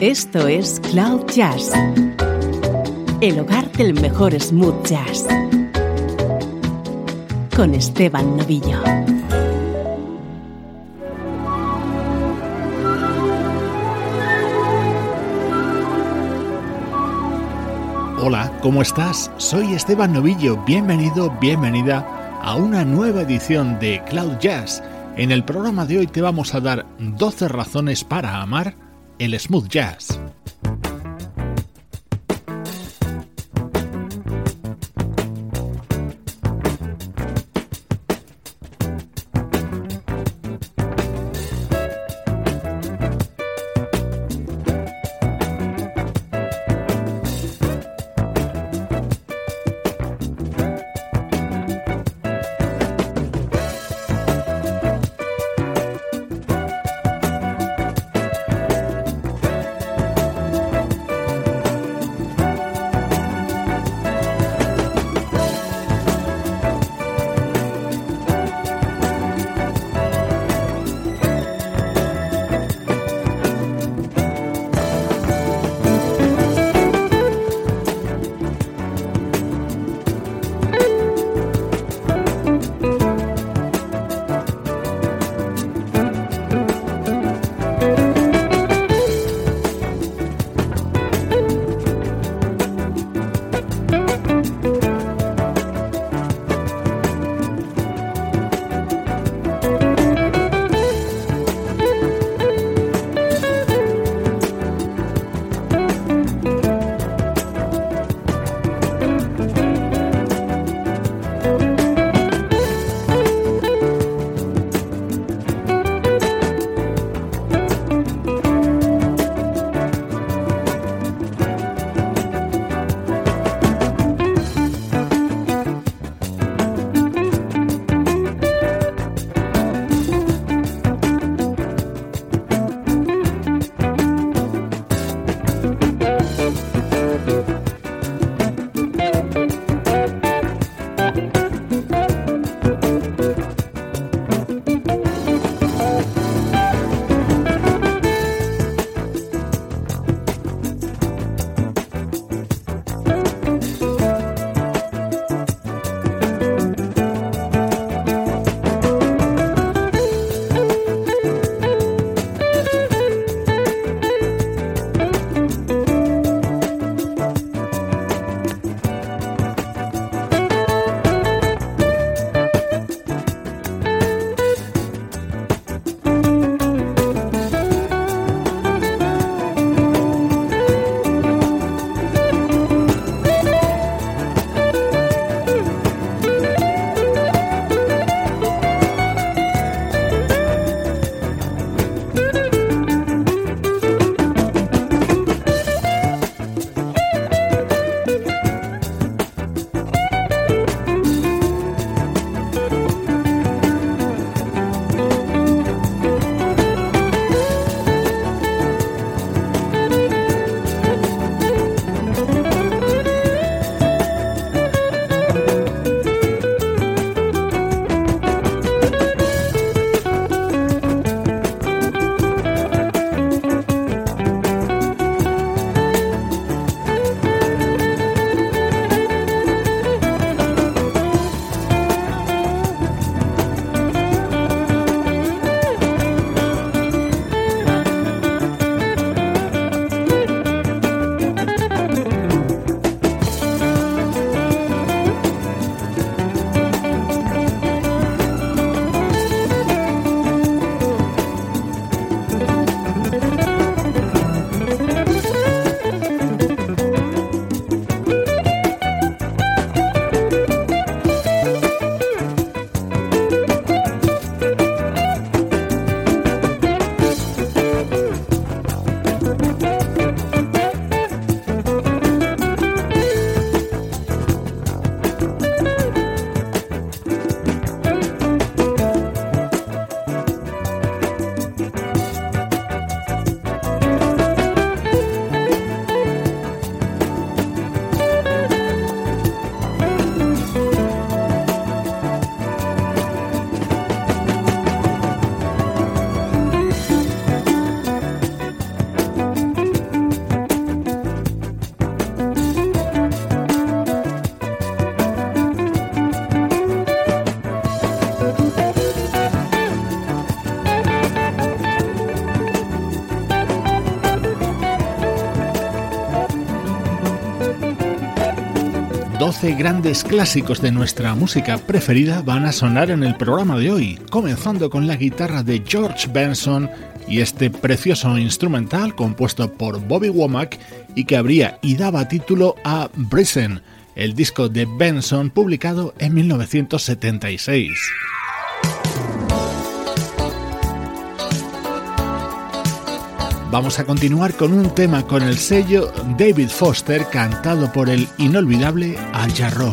Esto es Cloud Jazz, el hogar del mejor smooth jazz, con Esteban Novillo. Hola, ¿cómo estás? Soy Esteban Novillo, bienvenido, bienvenida a una nueva edición de Cloud Jazz. En el programa de hoy te vamos a dar 12 razones para amar el smooth jazz. 12 grandes clásicos de nuestra música preferida van a sonar en el programa de hoy, comenzando con la guitarra de George Benson y este precioso instrumental compuesto por Bobby Womack y que abría y daba título a Brisen, el disco de Benson publicado en 1976. Vamos a continuar con un tema con el sello David Foster cantado por el inolvidable Al Jarreau.